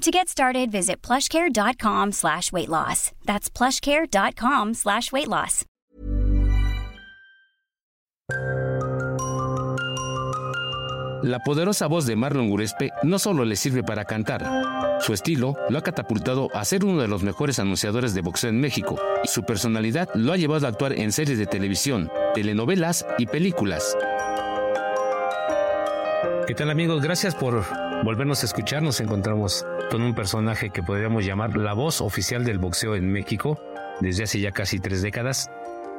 To get started, visit plushcare.com slash weight loss. That's plushcare.com slash weight loss. La poderosa voz de Marlon Gurespe no solo le sirve para cantar. Su estilo lo ha catapultado a ser uno de los mejores anunciadores de boxeo en México y su personalidad lo ha llevado a actuar en series de televisión, telenovelas y películas. ¿Qué tal amigos? Gracias por volvernos a escuchar. Nos encontramos con un personaje que podríamos llamar la voz oficial del boxeo en México desde hace ya casi tres décadas.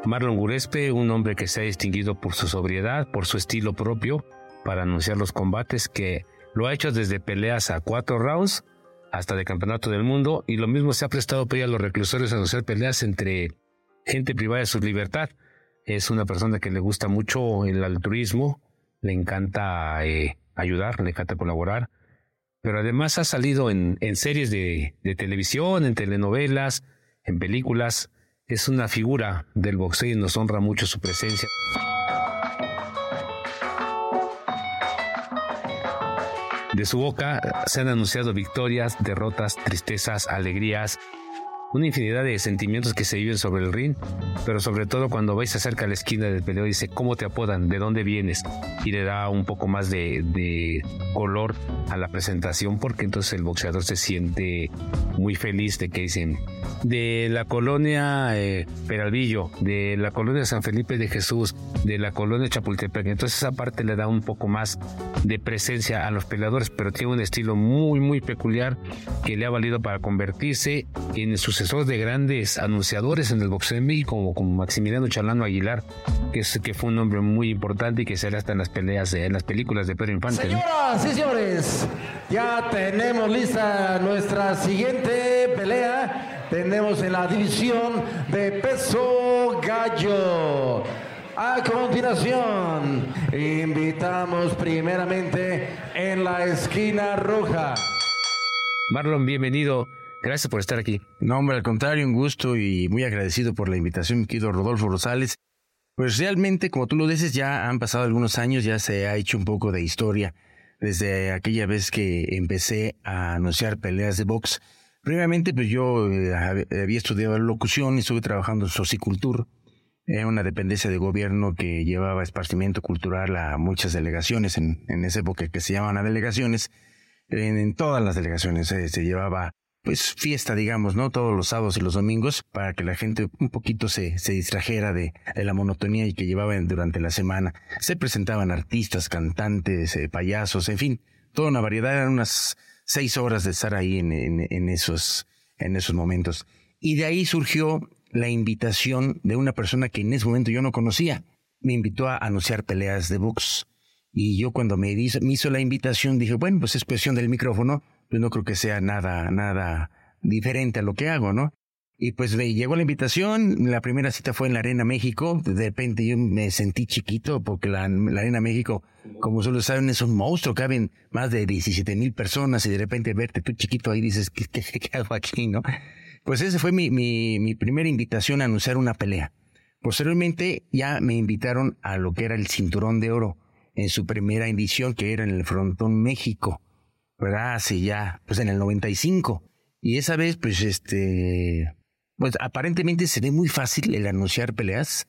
Marlon Gurespe, un hombre que se ha distinguido por su sobriedad, por su estilo propio para anunciar los combates, que lo ha hecho desde peleas a cuatro rounds hasta de campeonato del mundo y lo mismo se ha prestado para a los reclusores a anunciar peleas entre gente privada de su libertad. Es una persona que le gusta mucho el altruismo, le encanta eh, ayudar, le encanta colaborar pero además ha salido en, series de, televisión, en telenovelas, en películas. Es una figura del boxeo y nos honra mucho su presencia. De su boca se han anunciado victorias, derrotas, tristezas, alegrías, una infinidad de sentimientos que se viven sobre el ring, pero sobre todo cuando vais acerca a la esquina del peleo dice cómo te apodan, de dónde vienes y le da un poco más de, de color a la presentación porque entonces el boxeador se siente muy feliz de que dicen de la colonia eh, Peralvillo, de la colonia San Felipe de Jesús, de la colonia Chapultepec. Entonces esa parte le da un poco más de presencia a los peleadores, pero tiene un estilo muy, muy peculiar que le ha valido para convertirse en el sucesor de grandes anunciadores en el boxeo en México, como, Maximiliano Chalano Aguilar, que, es, que fue un hombre muy importante y que será hasta en las peleas, en las películas de Pedro Infante. Señoras y señores, ya tenemos lista nuestra siguiente pelea tenemos en la división de peso gallo. A continuación, invitamos primeramente en la esquina roja. Marlon, bienvenido. Gracias por estar aquí. No, hombre, al contrario, un gusto y muy agradecido por la invitación, mi querido Rodolfo Rosales. Pues realmente, como tú lo dices, ya han pasado algunos años, ya se ha hecho un poco de historia desde aquella vez que empecé a anunciar peleas de box Previamente, pues yo eh, había estudiado locución y estuve trabajando en Socicultur, era una dependencia de gobierno que llevaba esparcimiento cultural a muchas delegaciones, en, en esa época que se llamaban a delegaciones, en, todas las delegaciones eh, se llevaba pues fiesta, digamos, ¿no? Todos los sábados y los domingos para que la gente un poquito se, se distrajera de, la monotonía y que llevaban durante la semana. Se presentaban artistas, cantantes, eh, payasos, en fin, toda una variedad, eran unas seis horas de estar ahí en, en, esos, en esos momentos. Y de ahí surgió la invitación de una persona que en ese momento yo no conocía. Me invitó a anunciar peleas de box. Y yo cuando me hizo, me hizo la invitación dije, bueno, pues es cuestión del micrófono, pues no creo que sea nada, nada diferente a lo que hago, ¿no? Y pues me llegó la invitación, la primera cita fue en la Arena México, de repente yo me sentí chiquito porque la, Arena México, como solo saben, es un monstruo, caben más de 17 mil personas y de repente verte tú chiquito ahí dices, ¿qué, qué, hago aquí, no? Pues esa fue mi, mi, mi primera invitación a anunciar una pelea. Posteriormente ya me invitaron a lo que era el Cinturón de Oro en su primera edición que era en el Frontón México, ¿verdad? Hace ya, pues en el 95. Y esa vez, pues este, pues aparentemente se ve muy fácil el anunciar peleas.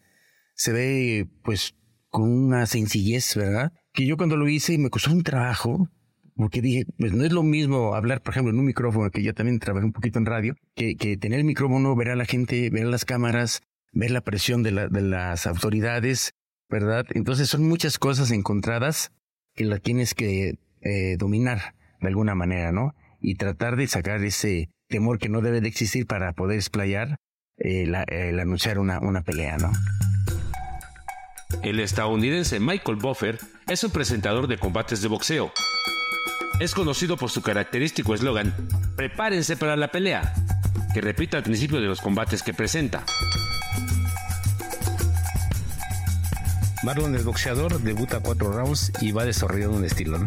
Se ve, pues, con una sencillez, ¿verdad? Que yo cuando lo hice me costó un trabajo, porque dije, pues no es lo mismo hablar, por ejemplo, en un micrófono, que yo también trabajé un poquito en radio, que, que tener el micrófono, ver a la gente, ver las cámaras, ver la presión de, la, de las autoridades, ¿verdad? Entonces son muchas cosas encontradas que la tienes que eh, dominar de alguna manera, ¿no? Y tratar de sacar ese temor que no debe de existir para poder explayar eh, el anunciar una, una pelea, ¿no? El estadounidense Michael Buffer es un presentador de combates de boxeo. Es conocido por su característico eslogan, prepárense para la pelea, que repite al principio de los combates que presenta. Marlon, el boxeador, debuta cuatro rounds y va desarrollando un estilo. ¿no?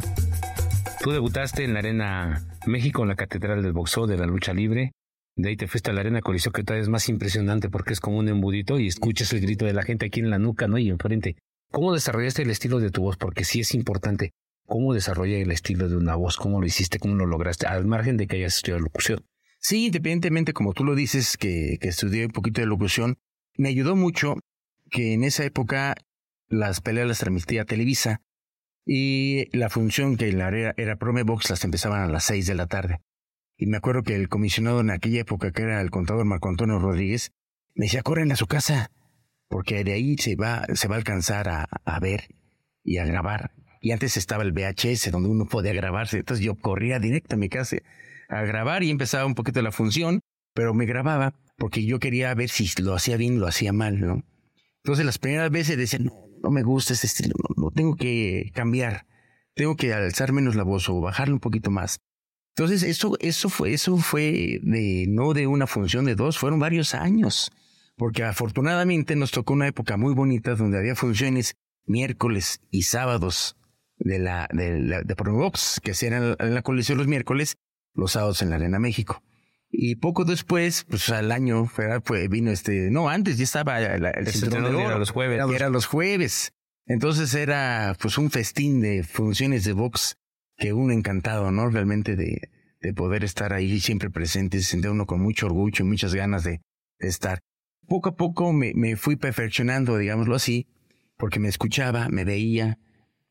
Tú debutaste en la Arena México, en la Catedral del Boxeo de la Lucha Libre. De ahí te fuiste a la Arena Coliseo, que todavía es más impresionante porque es como un embudito y escuchas el grito de la gente aquí en la nuca, ¿no? Y enfrente. ¿Cómo desarrollaste el estilo de tu voz? Porque sí es importante. ¿Cómo desarrolla el estilo de una voz? ¿Cómo lo hiciste? ¿Cómo lo lograste? Al margen de que hayas estudiado locución. Sí, independientemente, como tú lo dices, que, que estudié un poquito de locución, me ayudó mucho que en esa época las peleas las transmitía Televisa y la función que la era, era Box las empezaban a las seis de la tarde. Y me acuerdo que el comisionado en aquella época, que era el contador Marco Antonio Rodríguez, me decía, corren a su casa, porque de ahí se va, se va a alcanzar a, a ver y a grabar. Y antes estaba el VHS, donde uno podía grabarse. Entonces yo corría directo a mi casa a grabar y empezaba un poquito la función, pero me grababa porque yo quería ver si lo hacía bien, lo hacía mal, ¿no? Entonces las primeras veces decía, no, no me gusta este estilo, no, tengo que cambiar, tengo que alzar menos la voz o bajarle un poquito más. Entonces eso, eso fue, eso fue de, no de una función de dos, fueron varios años, porque afortunadamente nos tocó una época muy bonita donde había funciones miércoles y sábados de la, de, la, de que eran en la colección los miércoles, los sábados en la Arena México. Y poco después, pues al año, fue, vino este, no, antes ya estaba el, el cinturón de oro. Era los jueves. Era los jueves. Entonces era pues un festín de funciones de box que uno encantado, ¿no? Realmente de, de poder estar ahí siempre presente, se sentía uno con mucho orgullo y muchas ganas de, de estar. Poco a poco me, me fui perfeccionando, digámoslo así, porque me escuchaba, me veía,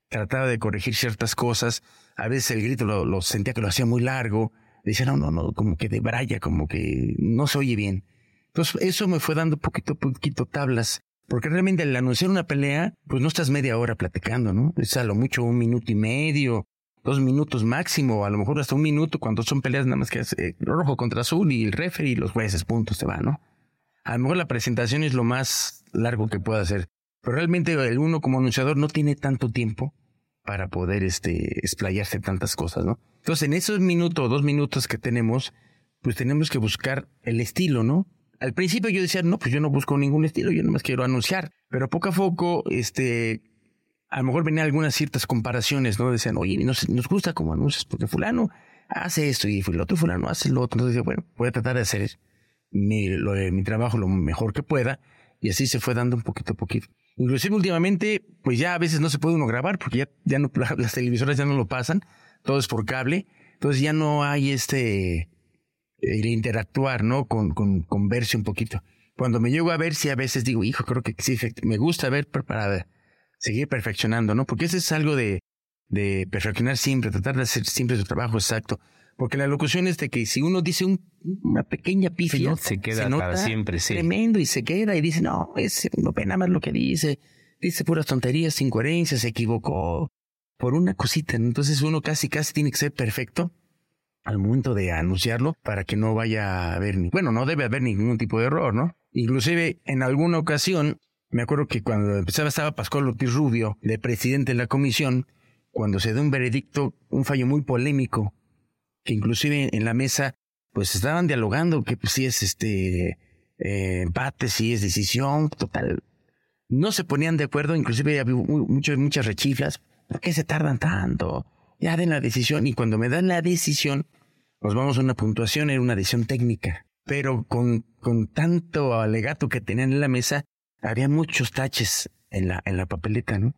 trataba de corregir ciertas cosas. A veces el grito lo, lo sentía que lo hacía muy largo, Dice, no, no, no, como que de braya, como que no se oye bien. Entonces, eso me fue dando poquito, poquito tablas. Porque realmente al anunciar una pelea, pues no estás media hora platicando, ¿no? Es a lo mucho un minuto y medio, dos minutos máximo, a lo mejor hasta un minuto cuando son peleas nada más que rojo contra azul y el referee y los jueces, puntos, te va, ¿no? A lo mejor la presentación es lo más largo que pueda hacer. Pero realmente el uno como anunciador no tiene tanto tiempo para poder este, explayarse tantas cosas, ¿no? Entonces, en esos minutos, dos minutos que tenemos, pues tenemos que buscar el estilo, ¿no? Al principio yo decía, no, pues yo no busco ningún estilo, yo nomás quiero anunciar. Pero poco a poco, este, a lo mejor venían algunas ciertas comparaciones, ¿no? Decían, oye, nos, nos gusta como anuncias, porque fulano hace esto y el otro fulano hace lo otro. Entonces, bueno, voy a tratar de hacer mi, mi trabajo lo mejor que pueda. Y así se fue dando un poquito a poquito. Inclusive últimamente, pues ya a veces no se puede uno grabar porque ya, ya no, las televisoras ya no lo pasan todo es por cable, entonces ya no hay este el interactuar, ¿no? Con, con, con verse un poquito. Cuando me llego a ver, sí a veces digo, hijo, creo que sí, me gusta ver para seguir perfeccionando, ¿no? Porque eso es algo de, de perfeccionar siempre, tratar de hacer siempre su trabajo exacto. Porque la locución es de que si uno dice una pequeña pifia, se queda para siempre, sí. Tremendo y se queda y dice, no, es no pena más lo que dice, dice puras tonterías, incoherencias, se equivocó, por una cosita. Entonces uno casi, casi tiene que ser perfecto al momento de anunciarlo para que no vaya a haber ni, bueno, no debe haber ningún tipo de error, ¿no? Inclusive en alguna ocasión, me acuerdo que cuando empezaba estaba Pascual Ortiz Rubio, de presidente de la comisión, cuando se dio un veredicto, un fallo muy polémico, que inclusive en la mesa, pues estaban dialogando que pues, si es este eh, empate, si es decisión, total. No se ponían de acuerdo, inclusive había muchas, muchas rechiflas, ¿Por qué se tardan tanto? Ya den la decisión. Y cuando me dan la decisión, nos vamos a una puntuación, era una decisión técnica. Pero con, con tanto alegato que tenían en la mesa, había muchos taches en la, en la papeleta, ¿no?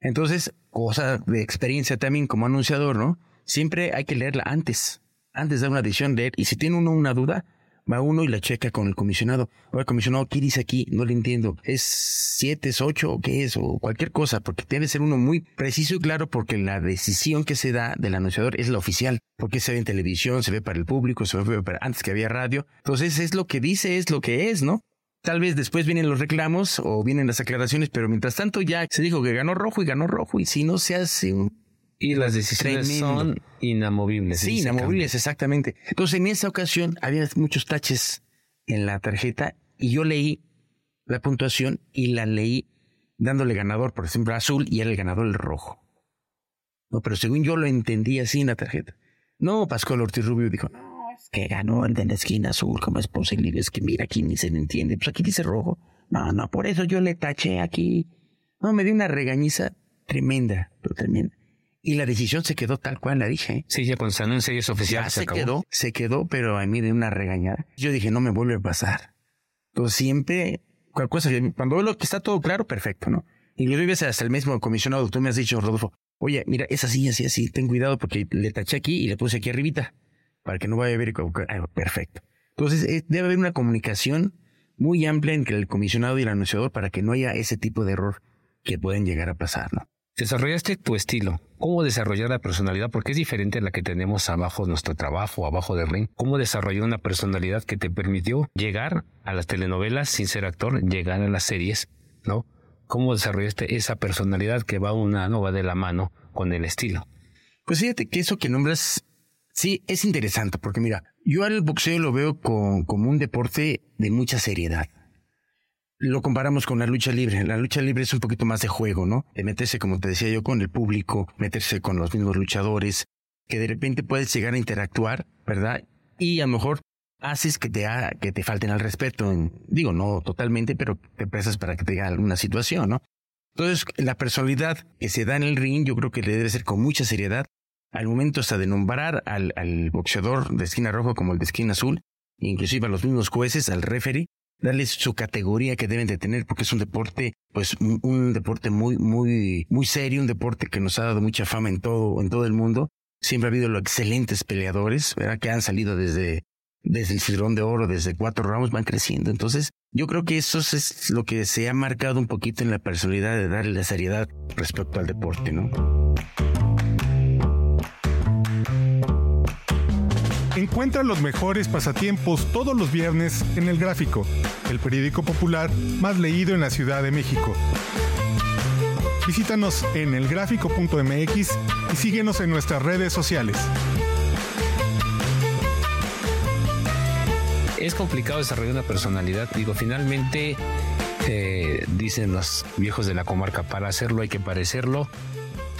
Entonces, cosa de experiencia también como anunciador, ¿no? Siempre hay que leerla antes, antes de una decisión, leer. Y si tiene uno una duda, va uno y la checa con el comisionado. Oye, comisionado, ¿qué dice aquí? No le entiendo. ¿Es siete, es ocho o qué es? O cualquier cosa, porque debe ser uno muy preciso y claro porque la decisión que se da del anunciador es la oficial. Porque se ve en televisión, se ve para el público, se ve para antes que había radio. Entonces es lo que dice, es lo que es, ¿no? Tal vez después vienen los reclamos o vienen las aclaraciones, pero mientras tanto ya se dijo que ganó rojo y ganó rojo y si no se hace un... Y las decisiones son inamovibles. Sí, inamovibles, exactamente. Entonces en esa ocasión había muchos taches en la tarjeta y yo leí la puntuación y la leí dándole ganador, por ejemplo, azul y era el ganador el rojo. No, pero según yo lo entendí así en la tarjeta. No, Pascual Ortiz Rubio dijo, no, es que ganó el de la esquina azul, ¿cómo es posible? Es que mira, aquí ni se le entiende. Pues aquí dice rojo. No, no, por eso yo le taché aquí. No, me dio una regañiza tremenda, pero tremenda. Y la decisión se quedó tal cual la dije. Sí, ya con San es oficial. se, quedó, se quedó, pero a mí de una regañada. Yo dije, no me vuelve a pasar. Entonces siempre, cosa, cuando veo lo que está todo claro, perfecto, ¿no? Y le doy hasta el mismo comisionado, tú me has dicho, Rodolfo, oye, mira, es así, así, así, ten cuidado porque le taché aquí y le puse aquí arribita, para que no vaya a ver. Ah, perfecto. Entonces, eh, debe haber una comunicación muy amplia entre el comisionado y el anunciador para que no haya ese tipo de error que pueden llegar a pasar, ¿no? Desarrollaste tu estilo. ¿Cómo desarrollar la personalidad? Porque es diferente a la que tenemos abajo de nuestro trabajo, abajo del ring. ¿Cómo desarrollar una personalidad que te permitió llegar a las telenovelas sin ser actor, llegar a las series, ¿no? ¿Cómo desarrollaste esa personalidad que va una, no va de la mano con el estilo? Pues fíjate que eso que nombras, sí, es interesante, porque mira, yo al boxeo lo veo como un deporte de mucha seriedad lo comparamos con la lucha libre. La lucha libre es un poquito más de juego, ¿no? De meterse, como te decía yo, con el público, meterse con los mismos luchadores, que de repente puedes llegar a interactuar, ¿verdad? Y a lo mejor haces que te, que te falten al respeto. digo, no totalmente, pero te prestas para que te diga alguna situación, ¿no? Entonces, la personalidad que se da en el ring, yo creo que le debe ser con mucha seriedad. Al momento hasta de nombrar al, al boxeador de esquina roja como el de esquina azul, inclusive a los mismos jueces, al referee, darles su categoría que deben de tener porque es un deporte pues un, deporte muy muy muy serio un deporte que nos ha dado mucha fama en todo en todo el mundo. Siempre ha habido los excelentes peleadores verdad que han salido desde desde el cinturón de oro desde cuatro ramos van creciendo. Entonces yo creo que eso es lo que se ha marcado un poquito en la personalidad de darle la seriedad respecto al deporte no Encuentra los mejores pasatiempos todos los viernes en El Gráfico, el periódico popular más leído en la Ciudad de México. Visítanos en elgráfico.mx y síguenos en nuestras redes sociales. Es complicado desarrollar una personalidad. Digo, finalmente, eh, dicen los viejos de la comarca, para hacerlo hay que parecerlo.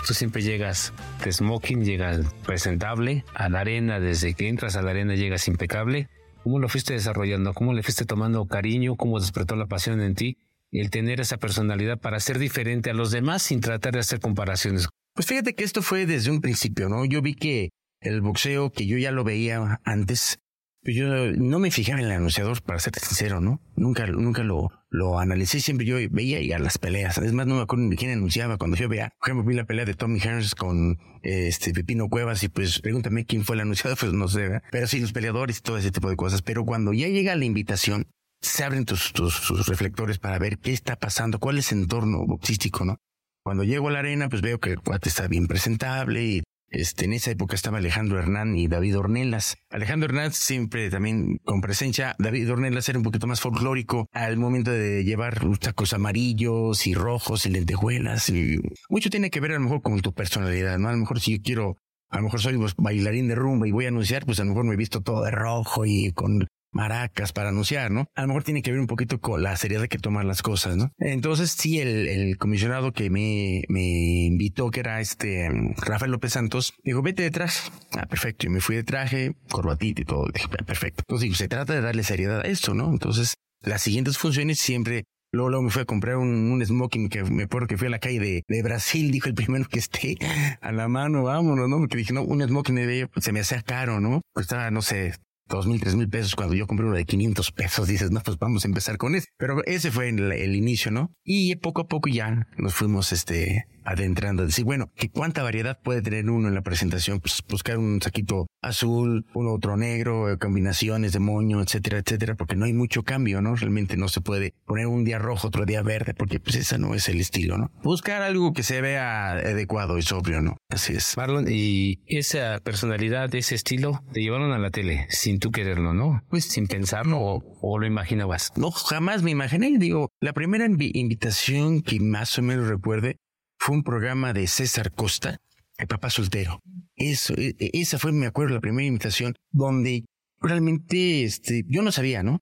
Tú siempre llegas de smoking, llegas presentable a la arena, desde que entras a la arena llegas impecable. ¿Cómo lo fuiste desarrollando? ¿Cómo le fuiste tomando cariño? ¿Cómo despertó la pasión en ti? El tener esa personalidad para ser diferente a los demás sin tratar de hacer comparaciones. Pues fíjate que esto fue desde un principio, ¿no? Yo vi que el boxeo, que yo ya lo veía antes, pues yo no me fijaba en el anunciador, para ser sincero, ¿no? Nunca, nunca lo, lo analicé, siempre yo veía y a las peleas. Además, no me acuerdo ni quién anunciaba. Cuando yo veía, por ejemplo, vi la pelea de Tommy Hearns con este Pepino Cuevas y pues pregúntame quién fue el anunciador, pues no sé, ¿verdad? Pero sí, los peleadores y todo ese tipo de cosas. Pero cuando ya llega la invitación, se abren tus, tus, tus reflectores para ver qué está pasando, cuál es el entorno boxístico, ¿no? Cuando llego a la arena, pues veo que el cuate está bien presentable y este, en esa época estaba Alejandro Hernán y David Ornelas. Alejandro Hernán siempre también con presencia. David Ornelas era un poquito más folclórico al momento de llevar tacos amarillos y rojos y lentejuelas. Y mucho tiene que ver a lo mejor con tu personalidad, ¿no? A lo mejor si yo quiero, a lo mejor soy bailarín de rumba y voy a anunciar, pues a lo mejor me he visto todo de rojo y con maracas para anunciar, ¿no? A lo mejor tiene que ver un poquito con la seriedad que toman las cosas, ¿no? Entonces, sí, el, el comisionado que me, me invitó, que era este Rafael López Santos, dijo, vete de traje. Ah, perfecto. Y me fui de traje, corbatita y todo. Dije, perfecto. Entonces, se trata de darle seriedad a esto, ¿no? Entonces, las siguientes funciones siempre Luego, luego, me fui a comprar un, smoking que me acuerdo que fui a la calle de, Brasil, dijo el primero que esté a la mano, vámonos, ¿no? Porque dije, no, un smoking de pues, se me hacía caro, ¿no? Costaba, no sé, dos mil, tres mil pesos. Cuando yo compré uno de 500 pesos, dices, no, pues vamos a empezar con ese. Pero ese fue el, el inicio, ¿no? Y poco a poco ya nos fuimos, este, adentrando. Decir, bueno, ¿qué cuánta variedad puede tener uno en la presentación? Pues buscar un saquito azul, uno otro negro, eh, combinaciones de moño, etcétera, etcétera, porque no hay mucho cambio, ¿no? Realmente no se puede poner un día rojo, otro día verde, porque pues ese no es el estilo, ¿no? Buscar algo que se vea adecuado y sobrio, ¿no? Así es. Marlon, y esa personalidad, ese estilo, te llevaron a la tele sin tú quererlo, ¿no? Pues sin pensarlo o, lo imaginabas. No, jamás me imaginé. Digo, la primera invitación que más o menos recuerde fue un programa de César Costa, el papá soltero. Eso, e, e, esa fue, me acuerdo, la primera invitación donde realmente este, yo no sabía, ¿no?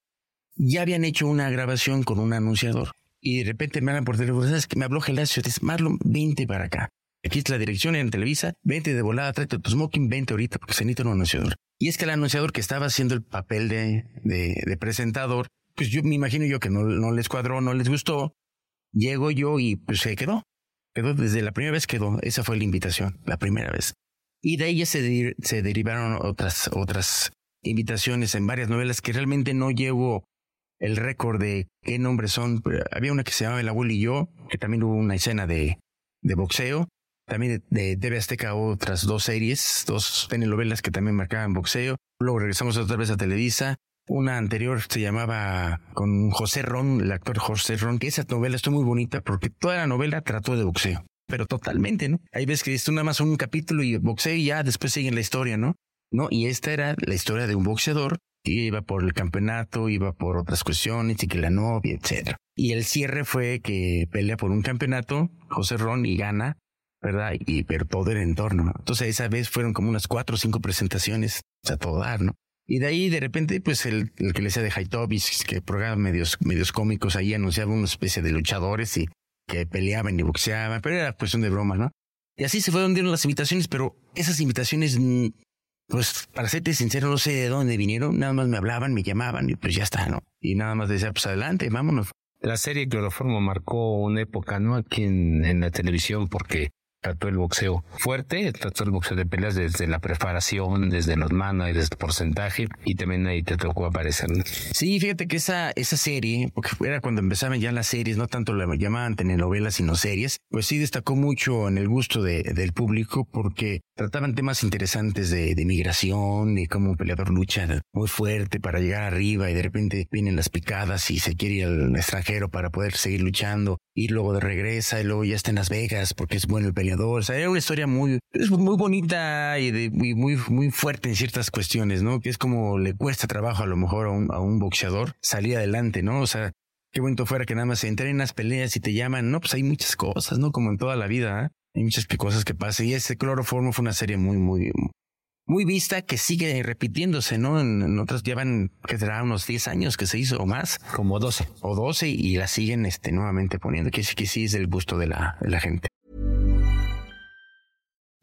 Ya habían hecho una grabación con un anunciador y de repente me hablan por teléfono, ¿sabes que Me habló Gelacio, dice, Marlon, vente para acá. Aquí es la dirección en Televisa, vente de volada, tráete tu smoking, vente ahorita porque se necesita un anunciador. Y es que el anunciador que estaba haciendo el papel de, de, presentador, pues yo me imagino yo que no, no les cuadró, no les gustó. Llego yo y pues se quedó. Quedó desde la primera vez quedó. Esa fue la invitación, la primera vez. Y de ya se, se derivaron otras, otras invitaciones en varias novelas que realmente no llevo el récord de qué nombres son. Había una que se llamaba El abuelo y yo, que también hubo una escena de, de boxeo. También de, TV Azteca otras dos series, dos telenovelas que también marcaban boxeo. Luego regresamos otra vez a Televisa. Una anterior se llamaba con José Ron, el actor José Ron, que esa novela estuvo muy bonita porque toda la novela trató de boxeo. Pero totalmente, ¿no? Hay veces que esto nada más un capítulo y boxeo y ya después sigue la historia, ¿no? No, y esta era la historia de un boxeador que iba por el campeonato, iba por otras cuestiones y que la novia, etcétera. Y el cierre fue que pelea por un campeonato, José Ron, y gana ¿verdad? Y pero todo el entorno. Entonces esa vez fueron como unas cuatro o cinco presentaciones a todo dar, ¿no? Y de ahí de repente, pues el, el que le decía de Haitobis, que programa medios, medios cómicos, ahí anunciaba una especie de luchadores y que peleaban y boxeaban, pero era cuestión de broma, ¿no? Y así se fueron dando las invitaciones, pero esas invitaciones, pues para serte sincero, no sé de dónde vinieron, nada más me hablaban, me llamaban y pues ya está, ¿no? Y nada más decía, pues adelante, vámonos. La serie Cloroformo marcó una época, ¿no? Aquí en, en la televisión, porque trató el boxeo fuerte, trató el boxeo de peleas desde la preparación, desde los manos, desde el porcentaje, y también ahí te tocó aparecer. Sí, fíjate que esa, esa serie, porque era cuando empezaban ya las series, no tanto la llamaban telenovelas, sino series, pues sí destacó mucho en el gusto de, del público porque trataban temas interesantes de, de migración, de cómo un peleador lucha muy fuerte para llegar arriba y de repente vienen las picadas y se quiere ir al extranjero para poder seguir luchando y luego regresa y luego ya está en Las Vegas porque es bueno el peleador o sea, era una historia muy, muy bonita y, de, muy, muy fuerte en ciertas cuestiones, ¿no? Que es como le cuesta trabajo a lo mejor a un, a un boxeador salir adelante, ¿no? O sea, qué bonito fuera que nada más se entren en las peleas y te llaman. No, pues hay muchas cosas, ¿no? Como en toda la vida, ¿eh? Hay muchas cosas que pasan. Y ese cloroformo fue una serie muy, muy, muy vista que sigue repitiéndose, ¿no? En, otras llevan, que será unos 10 años que se hizo o más. Como 12. O 12 y la siguen este, nuevamente poniendo. Que, que sí es del gusto de la, de la gente.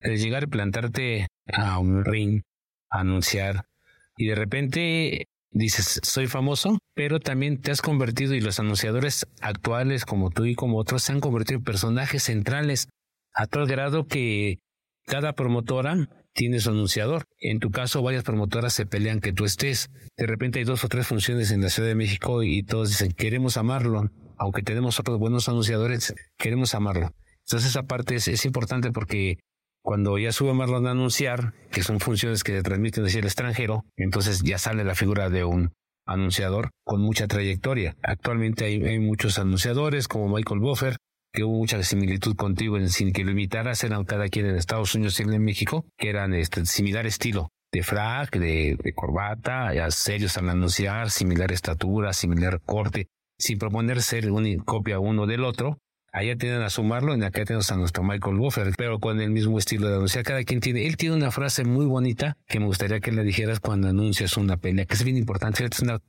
El llegar y plantarte a un ring, anunciar y de repente dices, soy famoso, pero también te has convertido y los anunciadores actuales como tú y como otros se han convertido en personajes centrales a tal grado que cada promotora tiene su anunciador. En tu caso, varias promotoras se pelean que tú estés. De repente hay dos o tres funciones en la Ciudad de México y todos dicen, queremos amarlo. Aunque tenemos otros buenos anunciadores, queremos amarlo. Entonces esa parte es importante porque cuando ya sube Marlon a anunciar, que son funciones que se transmiten hacia el extranjero, entonces ya sale la figura de un anunciador con mucha trayectoria. Actualmente hay, muchos anunciadores como Michael Buffer, que hubo mucha similitud contigo en, sin que lo imitaras, eran cada quien en Estados Unidos y en México, que eran este, similar estilo de frac, de, corbata, ya serios al anunciar, similar estatura, similar corte, sin proponer ser una copia uno del otro, Allá tienen a sumarlo, en acá tenemos a nuestro Michael Buffer, pero con el mismo estilo de anunciar. Cada quien tiene, él tiene una frase muy bonita que me gustaría que le dijeras cuando anuncias una pelea, que es bien importante.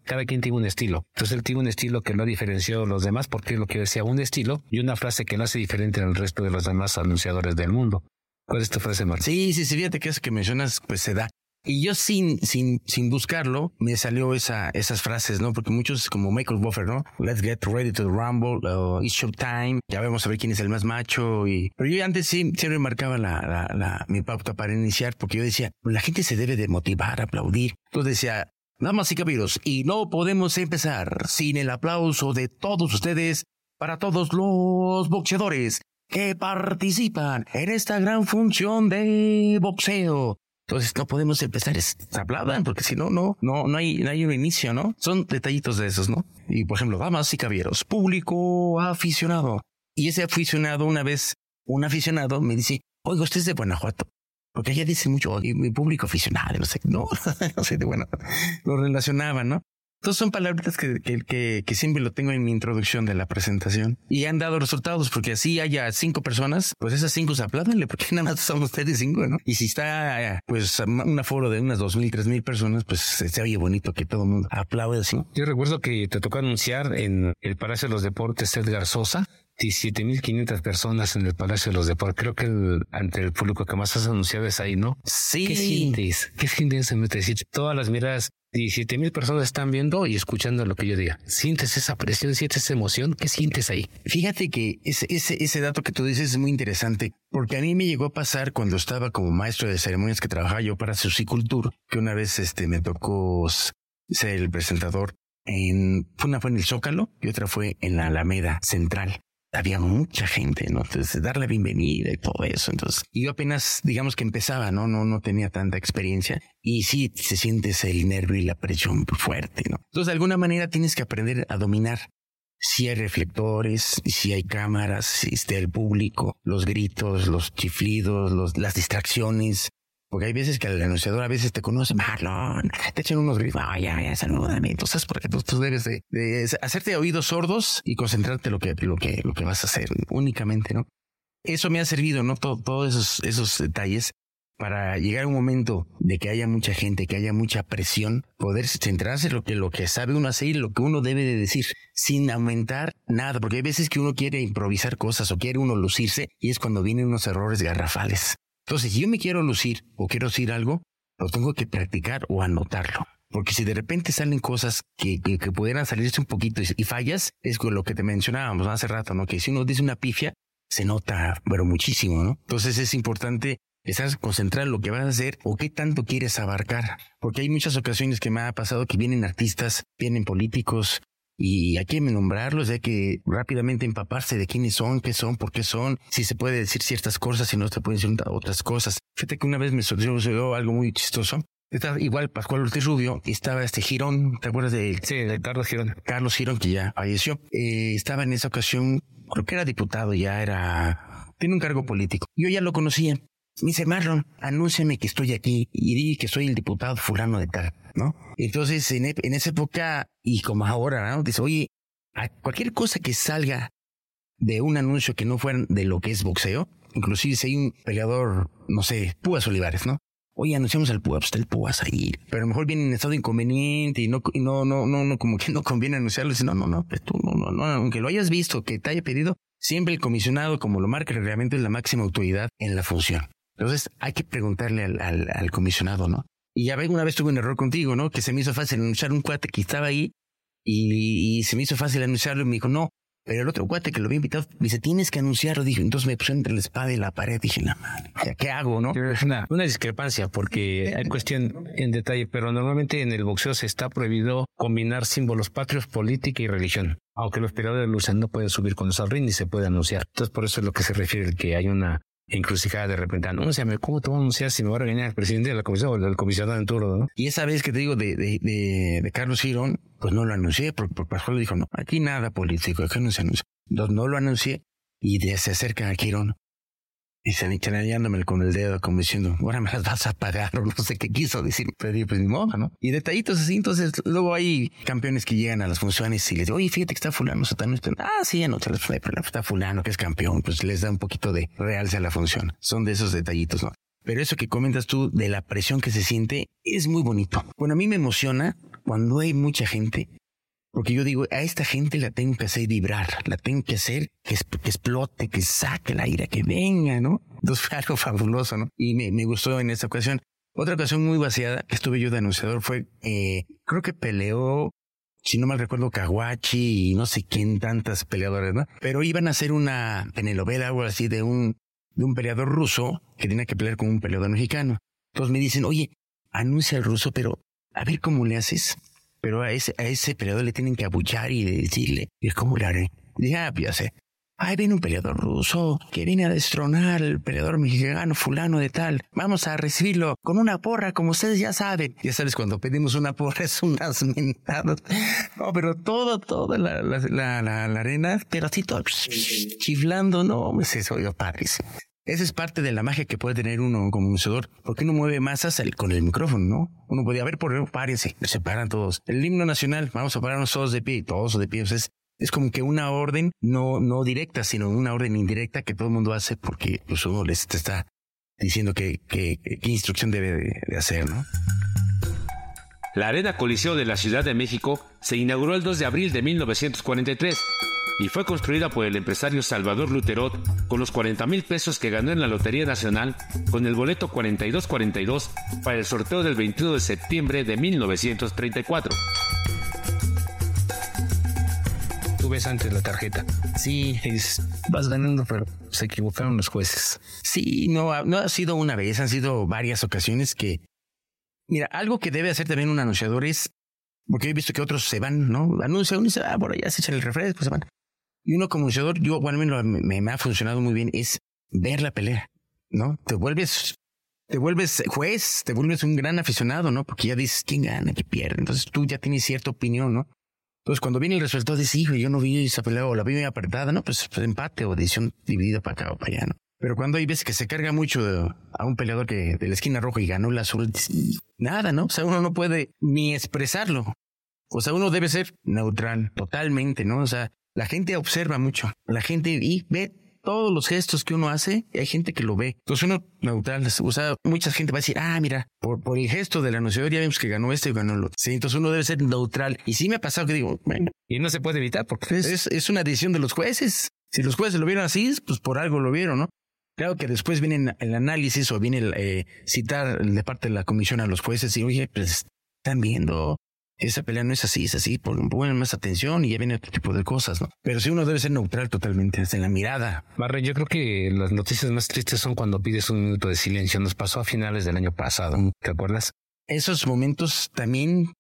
cada quien tiene un estilo. Entonces él tiene un estilo que lo ha diferenciado de los demás, porque es lo que decía, un estilo y una frase que lo hace diferente al resto de los demás anunciadores del mundo. ¿Cuál es tu frase, Martín? Sí, sí, sí, fíjate que eso que mencionas, pues se da. Y yo sin, sin, sin buscarlo, me salió esa, esas frases, ¿no? Porque muchos como Michael Buffer, ¿no? Let's get ready to rumble, uh, it's show time, ya vamos a ver quién es el más macho. Y... Pero yo antes sí, siempre marcaba la, la, la, mi pauta para iniciar, porque yo decía, la gente se debe de motivar, aplaudir. Entonces decía, damas y caballeros, y no podemos empezar sin el aplauso de todos ustedes para todos los boxeadores que participan en esta gran función de boxeo. Entonces no podemos empezar, se aplaudan, porque si no, no, no, no hay, no hay un inicio, ¿no? Son detallitos de esos, ¿no? Y por ejemplo, damas y caballeros, público aficionado. Y ese aficionado, una vez, un aficionado me dice, oiga, usted es de Guanajuato. Porque ella dice mucho, mi público aficionado, no sé, no, no sé, de bueno, lo relacionaba, ¿no? Entonces son palabras que, que, que, siempre lo tengo en mi introducción de la presentación. Y han dado resultados, porque así haya cinco personas, pues esas cinco se apládenle, porque nada más son ustedes cinco, ¿no? Y si está, pues, un aforo de unas dos mil, tres mil personas, pues se oye bonito que todo el mundo aplaude así. Yo recuerdo que te tocó anunciar en el Palacio de los Deportes Edgar Sosa 17.500 personas en el Palacio de los Deportes. Creo que el, ante el público que más has anunciado es ahí, ¿no? Sí. ¿Qué sientes? ¿Qué sientes en decir todas las miradas? 17.000 personas están viendo y escuchando lo que yo diga. ¿Sientes esa presión? ¿Sientes esa emoción? ¿Qué sientes ahí? Fíjate que ese, ese, ese dato que tú dices es muy interesante porque a mí me llegó a pasar cuando estaba como maestro de ceremonias que trabajaba yo para Susicultur, que una vez este, me tocó ser el presentador en, una fue en el Zócalo y otra fue en la Alameda Central había mucha gente, ¿no? Entonces, dar la bienvenida y todo eso. Entonces, yo apenas, digamos que empezaba, ¿no? No, no tenía tanta experiencia. Y sí, se sientes el nervio y la presión fuerte, ¿no? Entonces, de alguna manera tienes que aprender a dominar. Si hay reflectores, si hay cámaras, si está el público, los gritos, los chiflidos, los, las distracciones, porque hay veces que el anunciador a veces te conoce, Marlon, te echan unos gritos, ay, ya, ya, salúdame. Entonces, porque tú, tú debes de, hacerte oídos sordos y concentrarte lo que, lo que, lo que vas a hacer únicamente, ¿no? Eso me ha servido, ¿no? Todos esos, esos detalles para llegar a un momento de que haya mucha gente, que haya mucha presión, poder centrarse en lo que, lo que sabe uno hacer y lo que uno debe de decir, sin aumentar nada, porque hay veces que uno quiere improvisar cosas o quiere uno lucirse y es cuando vienen unos errores garrafales. Entonces, si yo me quiero lucir o quiero decir algo, lo tengo que practicar o anotarlo. Porque si de repente salen cosas que, que, pudieran salirse un poquito y, fallas, es lo que te mencionábamos hace rato, ¿no? Que si uno dice una pifia, se nota, pero muchísimo, ¿no? Entonces es importante estar concentrado en lo que vas a hacer o qué tanto quieres abarcar. Porque hay muchas ocasiones que me ha pasado que vienen artistas, vienen políticos, y hay que nombrarlos, hay que rápidamente empaparse de quiénes son, qué son, por qué son, si se puede decir ciertas cosas, y no se pueden decir otras cosas. Fíjate que una vez me sucedió algo muy chistoso. Estaba igual Pascual Ortiz Rubio, y estaba este Girón, ¿te acuerdas de él? Sí, de Carlos Girón. Carlos Girón, que ya falleció. Eh, estaba en esa ocasión, creo que era diputado, ya era, tiene un cargo político. Yo ya lo conocía. Me dice, Marlon, anúnciame que estoy aquí y di que soy el diputado fulano de tal, ¿no? Entonces, en, en esa época, y como ahora, ¿no? Dice, oye, cualquier cosa que salga de un anuncio que no fuera de lo que es boxeo, inclusive si hay un peleador, no sé, Púas Olivares, ¿no? Oye, anunciamos al Púas, pues el Púas ahí, pero a lo mejor viene en estado inconveniente y no, no, no, no, como que no conviene anunciarlo. Dice, no, no, no, pues tú, no, no, no, aunque lo hayas visto, que te haya pedido, siempre el comisionado, como lo marca el reglamento, es la máxima autoridad en la función. Entonces hay que preguntarle al, comisionado, ¿no? Y ya una vez tuve un error contigo, ¿no? Que se me hizo fácil anunciar un cuate que estaba ahí y, y se me hizo fácil anunciarlo y me dijo, no, pero el otro cuate que lo había invitado me dice, tienes que anunciarlo. Dije, entonces me puse entre la espada y la pared. Dije, la madre, ¿qué hago, no? Una, discrepancia porque hay cuestión en detalle, pero normalmente en el boxeo se está prohibido combinar símbolos patrios, política y religión. Aunque los peleadores de lucha no pueden subir con eso al ring ni se puede anunciar. Entonces, por eso es lo que se refiere que hay una encrucijada de repente, anúnciame, ¿cómo te voy a anunciar si me va a regañar el presidente de la comisión o el comisionado en turno, ¿no? Y esa vez que te digo de, de, de, de Carlos Girón, pues no lo anuncié, porque, porque Pascual dijo, no, aquí nada político, aquí no se anuncia. Entonces no lo anuncié y de, se acerca a Girón y se señalándome con el dedo, como diciendo, ahora me las vas a pagar, o no sé qué quiso decir, pero pues ni modo, ¿no? Y detallitos así, entonces luego hay campeones que llegan a las funciones y les digo, oye, fíjate que está fulano, satano, ah, sí, no te está fulano que es campeón, pues les da un poquito de realce a la función. Son de esos detallitos, ¿no? Pero eso que comentas tú de la presión que se siente es muy bonito. Bueno, a mí me emociona cuando hay mucha gente porque yo digo, a esta gente la tengo que hacer vibrar, la tengo que hacer que, explote, que saque la ira, que venga, ¿no? Entonces fue algo fabuloso, ¿no? Y me, gustó en esta ocasión. Otra ocasión muy vaciada que estuve yo de anunciador fue, eh, creo que peleó, si no mal recuerdo, Kawachi y no sé quién tantas peleadoras, ¿no? Pero iban a hacer una telenovela o así de un, de un peleador ruso que tenía que pelear con un peleador mexicano. Entonces me dicen, oye, anuncia al ruso, pero a ver cómo le haces. Pero a ese, a ese peleador le tienen que abuchar y decirle, ¿y le haré? dije, ah, pues ya sé. Ahí viene un peleador ruso que viene a destronar al peleador mexicano fulano de tal. Vamos a recibirlo con una porra, como ustedes ya saben. Ya sabes, cuando pedimos una porra es unas mentadas. No, pero todo, toda la, la, la, la, arena, pero así todo chiflando, no, me sé, oiga, padres. Esa es parte de la magia que puede tener uno como anunciador, porque uno mueve masas con el micrófono, ¿no? Uno podía ver por párense, se paran todos. El himno nacional, vamos a pararnos todos de pie, todos de pie. es es como que una orden no, no directa, sino una orden indirecta que todo el mundo hace porque pues uno les está diciendo qué que, instrucción debe de, hacer, ¿no? La Arena Coliseo de la Ciudad de México se inauguró el 2 de abril de 1943 y fue construida por el empresario Salvador Luterot con los 40 mil pesos que ganó en la Lotería Nacional con el boleto 4242 para el sorteo del 21 de septiembre de 1934 ves antes la tarjeta. Sí, vas ganando, pero se equivocaron los jueces. Sí, no, no ha sido una vez, han sido varias ocasiones que. Mira, algo que debe hacer también un anunciador es. Porque he visto que otros se van, ¿no? Anuncia uno y dice, ah, por allá se echan el refresco, se van. Y uno como anunciador, yo, bueno, me, me ha funcionado muy bien, es ver la pelea, ¿no? Te vuelves te vuelves juez, te vuelves un gran aficionado, ¿no? Porque ya dices quién gana, quién pierde. Entonces tú ya tienes cierta opinión, ¿no? Entonces, cuando viene el resultado, dice, hijo, yo no vi esa pelea o la vi muy apretada, ¿no? Pues, pues, empate o decisión dividida para acá o para allá, ¿no? Pero cuando hay veces que se carga mucho a un peleador que de la esquina roja y ganó la azul, nada, ¿no? O sea, uno no puede ni expresarlo. O sea, uno debe ser neutral, totalmente, ¿no? O sea, la gente observa mucho. La gente y ve todos los gestos que uno hace, hay gente que lo ve. Entonces uno neutral, o sea, mucha gente va a decir, ah, mira, por, por el gesto del anunciador ya vemos que ganó este y ganó el otro. Sí, entonces uno debe ser neutral. Y sí me ha pasado que digo, bueno. Y no se puede evitar porque es, es una decisión de los jueces. Si los jueces lo vieron así, pues por algo lo vieron, ¿no? Claro que después viene el análisis o viene el eh, citar de parte de la comisión a los jueces y, oye, pues están viendo esa pelea no es así, es así, ponen más atención y ya viene otro tipo de cosas, ¿no? Pero si uno debe ser neutral totalmente, desde la mirada. Barre, yo creo que las noticias más tristes son cuando pides un minuto de silencio. Nos pasó a finales del año pasado, ¿te acuerdas? Esos momentos también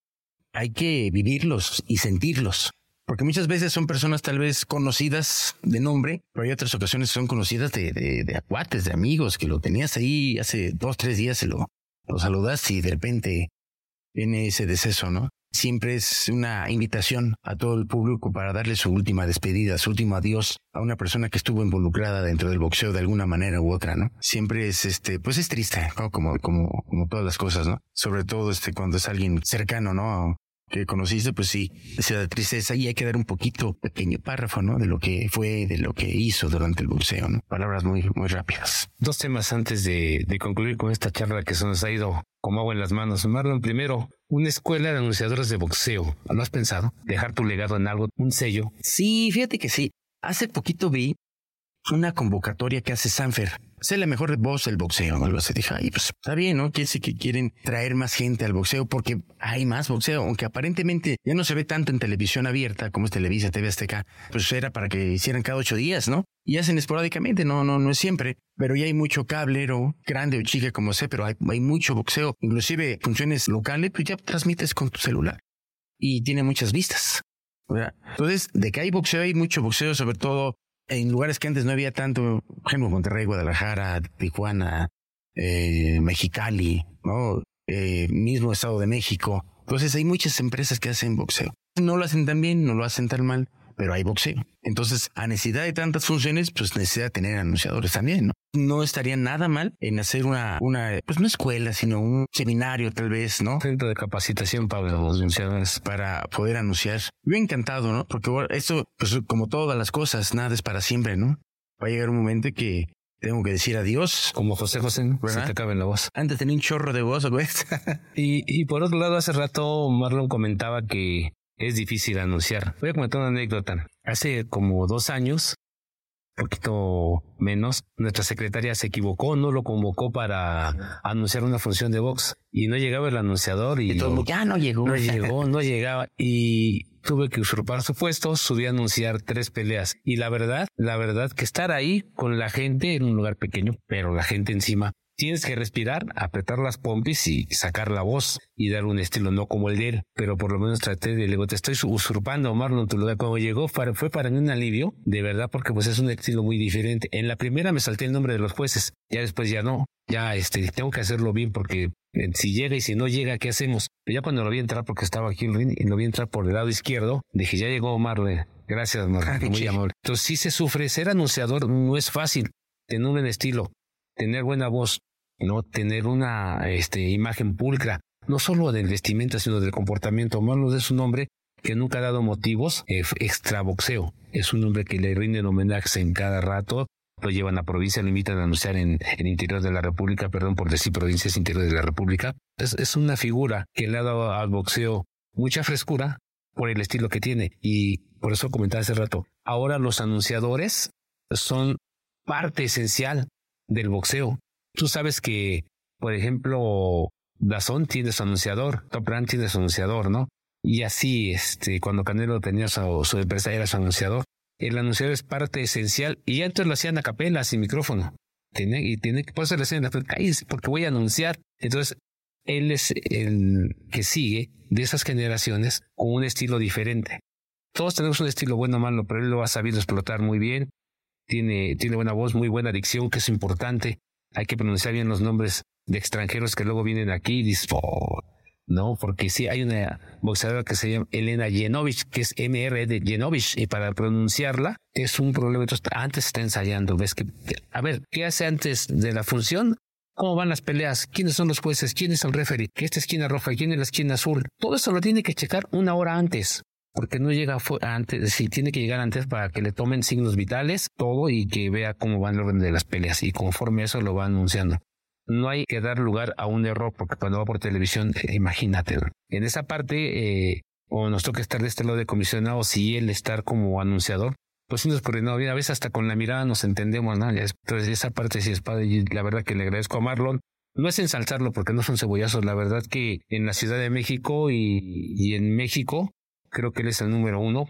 hay que vivirlos y sentirlos. Porque muchas veces son personas tal vez conocidas de nombre, pero hay otras ocasiones que son conocidas de, de, de acuates, de amigos, que lo tenías ahí hace dos, tres días, se lo, lo saludaste y de repente viene ese deceso, ¿no? Siempre es una invitación a todo el público para darle su última despedida, su último adiós a una persona que estuvo involucrada dentro del boxeo de alguna manera u otra, ¿no? Siempre es este, pues es triste, ¿no? Como, como, como todas las cosas, ¿no? Sobre todo este, cuando es alguien cercano, ¿no? que conociste, pues sí, esa tristeza y hay que dar un poquito pequeño párrafo, ¿no? De lo que fue, de lo que hizo durante el boxeo, ¿no? Palabras muy, muy rápidas. Dos temas antes de, de concluir con esta charla que se nos ha ido como agua en las manos. Marlon, primero, una escuela de anunciadores de boxeo. ¿Lo has pensado? ¿Dejar tu legado en algo, un sello? Sí, fíjate que sí. Hace poquito vi una convocatoria que hace Sanfer. Sé la mejor voz del boxeo, algo así. Dije, ay, pues está bien, ¿no? Quiere decir que quieren traer más gente al boxeo porque hay más boxeo, aunque aparentemente ya no se ve tanto en televisión abierta como es Televisa, TV Azteca, pues era para que hicieran cada ocho días, ¿no? Y hacen esporádicamente, no, no, no es siempre, pero ya hay mucho cablero, grande o chica como sé, pero hay, hay mucho boxeo, inclusive funciones locales, pues ya transmites con tu celular y tiene muchas vistas. Entonces, de que hay boxeo, hay mucho boxeo, sobre todo en lugares que antes no había tanto, por ejemplo, Monterrey, Guadalajara, Tijuana, eh, Mexicali, ¿no? Eh, mismo Estado de México. Entonces hay muchas empresas que hacen boxeo. No lo hacen tan bien, no lo hacen tan mal, pero hay boxeo. Entonces, a necesidad de tantas funciones, pues necesita tener anunciadores también, ¿no? No estaría nada mal en hacer una, una, pues no escuela, sino un seminario tal vez, ¿no? Centro de capacitación para los anunciadores. Para poder anunciar. Yo encantado, ¿no? Porque esto, pues como todas las cosas, nada es para siempre, ¿no? Va a llegar un momento que tengo que decir adiós. Como José José, ¿verdad? se te cabe la voz. Antes tenía un chorro de voz, güey. y, y por otro lado, hace rato Marlon comentaba que es difícil anunciar. Voy a comentar una anécdota. Hace como dos años poquito menos, nuestra secretaria se equivocó, no lo convocó para anunciar una función de box y no llegaba el anunciador y, ya no llegó. No llegó, no llegaba y tuve que usurpar su puesto, subí a anunciar tres peleas y la verdad, la verdad que estar ahí con la gente en un lugar pequeño, pero la gente encima Tienes que respirar, apretar las pompis y sacar la voz y dar un estilo no como el de él, pero por lo menos traté de, le te estoy usurpando Marlon tu lugar. Cuando llegó fue para mí un alivio, de verdad, porque pues es un estilo muy diferente. En la primera me salté el nombre de los jueces, ya después ya no, ya este, tengo que hacerlo bien porque eh, si llega y si no llega, ¿qué hacemos? Pero ya cuando lo vi entrar, porque estaba aquí en y lo vi entrar por el lado izquierdo, dije, ya llegó Marlon. Gracias, Marlon, muy amable. Entonces sí se sufre, ser anunciador no es fácil, tener un estilo, tener buena voz, no tener una este, imagen pulcra, no solo del vestimenta, sino del comportamiento. Marlon es un hombre que nunca ha dado motivos eh, extra boxeo. Es un hombre que le rinden homenajes en cada rato, lo llevan a provincia, lo invitan a anunciar en el interior de la República, perdón por decir provincias interior de la República. Es una figura que le ha dado al boxeo mucha frescura por el estilo que tiene. Y por eso comentaba hace rato, ahora los anunciadores son parte esencial del boxeo. Tú sabes que, por ejemplo, Dazón tiene su anunciador, Top tiene su anunciador, ¿no? Y así, este, cuando Canelo tenía su, su empresa, era su anunciador. El anunciador es parte esencial y antes lo hacían a capela, sin micrófono. Tiene, y tiene que, por eso le decían, porque voy a anunciar. Entonces, él es el que sigue de esas generaciones con un estilo diferente. Todos tenemos un estilo bueno o malo, pero él lo ha sabido explotar muy bien. Tiene, tiene buena voz, muy buena dicción, que es importante hay que pronunciar bien los nombres de extranjeros que luego vienen aquí y dicen, oh", no, porque sí, hay una boxeadora que se llama Elena Jenovich, que es MR de Jenovich, y para pronunciarla es un problema. Entonces, antes está ensayando, ves que, a ver, ¿qué hace antes de la función? ¿Cómo van las peleas? ¿Quiénes son los jueces? ¿Quién es el referee? ¿Qué es esquina roja? ¿Quién es la esquina azul? Todo eso lo tiene que checar una hora antes porque no llega antes, sí, tiene que llegar antes para que le tomen signos vitales, todo y que vea cómo va el orden de las peleas y conforme eso lo va anunciando. No hay que dar lugar a un error porque cuando va por televisión, eh, imagínate. En esa parte, eh, o nos toca estar de este lado de comisionado, si él estar como anunciador, pues sí nos coordinado bien. A veces hasta con la mirada nos entendemos, ¿no? Entonces esa parte sí es padre y la verdad que le agradezco a Marlon. No es ensalzarlo porque no son cebollazos, la verdad que en la Ciudad de México y en México creo que él es el número uno.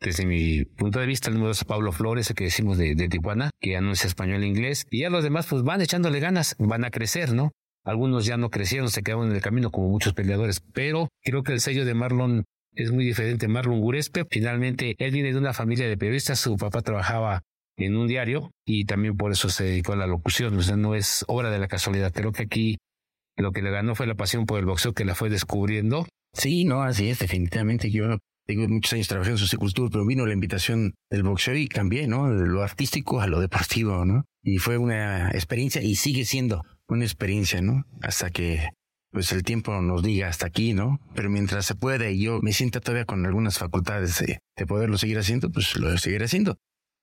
Desde mi punto de vista, el número es Pablo Flores, el que decimos de, Tijuana, que anuncia español e inglés. Y ya los demás, pues van echándole ganas, van a crecer, ¿no? Algunos ya no crecieron, se quedaron en el camino como muchos peleadores, pero creo que el sello de Marlon es muy diferente. Marlon Gurespe, finalmente, él viene de una familia de periodistas, su papá trabajaba en un diario y también por eso se dedicó a la locución. O sea, no es obra de la casualidad. Creo que aquí lo que le ganó fue la pasión por el boxeo que la fue descubriendo Sí, no, así es, definitivamente. Yo tengo muchos años trabajando en sociocultura, pero vino la invitación del boxeo y cambié, ¿no? De lo artístico a lo deportivo, ¿no? Y fue una experiencia y sigue siendo una experiencia, ¿no? Hasta que pues el tiempo nos diga hasta aquí, ¿no? Pero mientras se puede y yo me sienta todavía con algunas facultades de, poderlo seguir haciendo, pues lo seguiré haciendo.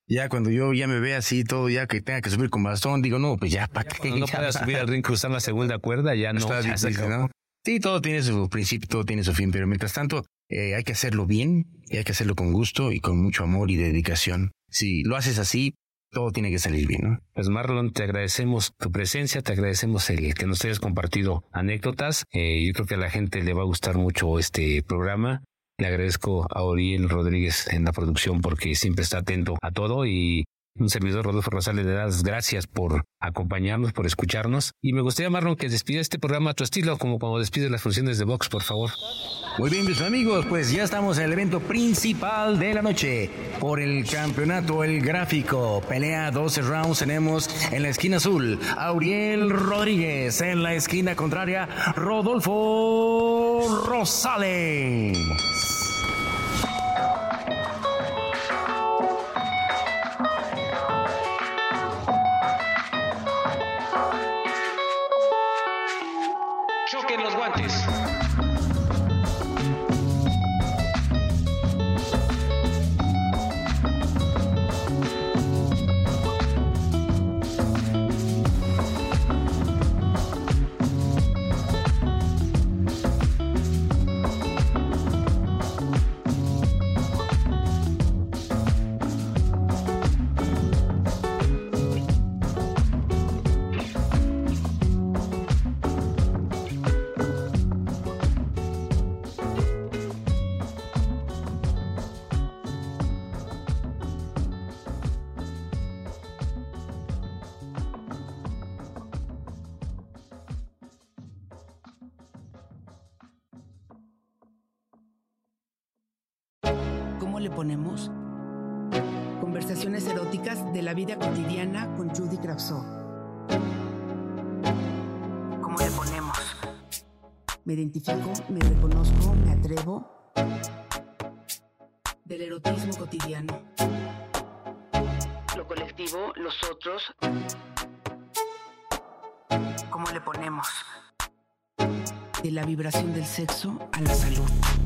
Ya cuando yo ya me vea así todo, ya que tenga que subir con bastón, digo, no, pues ya, ¿para qué? No pueda subir al ring cruzar la segunda cuerda, ya no. Está difícil, ¿no? Sí, todo tiene su principio, todo tiene su fin, pero mientras tanto eh, hay que hacerlo bien y hay que hacerlo con gusto y con mucho amor y dedicación. Si lo haces así, todo tiene que salir bien, ¿no? Pues Marlon, te agradecemos tu presencia, te agradecemos el que nos hayas compartido anécdotas. Eh, yo creo que a la gente le va a gustar mucho este programa. Le agradezco a Oriel Rodríguez en la producción porque siempre está atento a todo y un servidor Rodolfo Rosales le das gracias por acompañarnos, por escucharnos. Y me gustaría, Marlon, que despida este programa a tu estilo, como cuando despides las funciones de Vox, por favor. Muy bien, mis amigos, pues ya estamos en el evento principal de la noche. Por el campeonato El Gráfico, pelea 12 rounds, tenemos en la esquina azul Auriel Rodríguez, en la esquina contraria Rodolfo Rosales. Le ponemos? Conversaciones eróticas de la vida cotidiana con Judy Kravsov. ¿Cómo le ponemos? Me identifico, me reconozco, me atrevo. Del erotismo cotidiano. Lo colectivo, los otros. ¿Cómo le ponemos? De la vibración del sexo a la salud.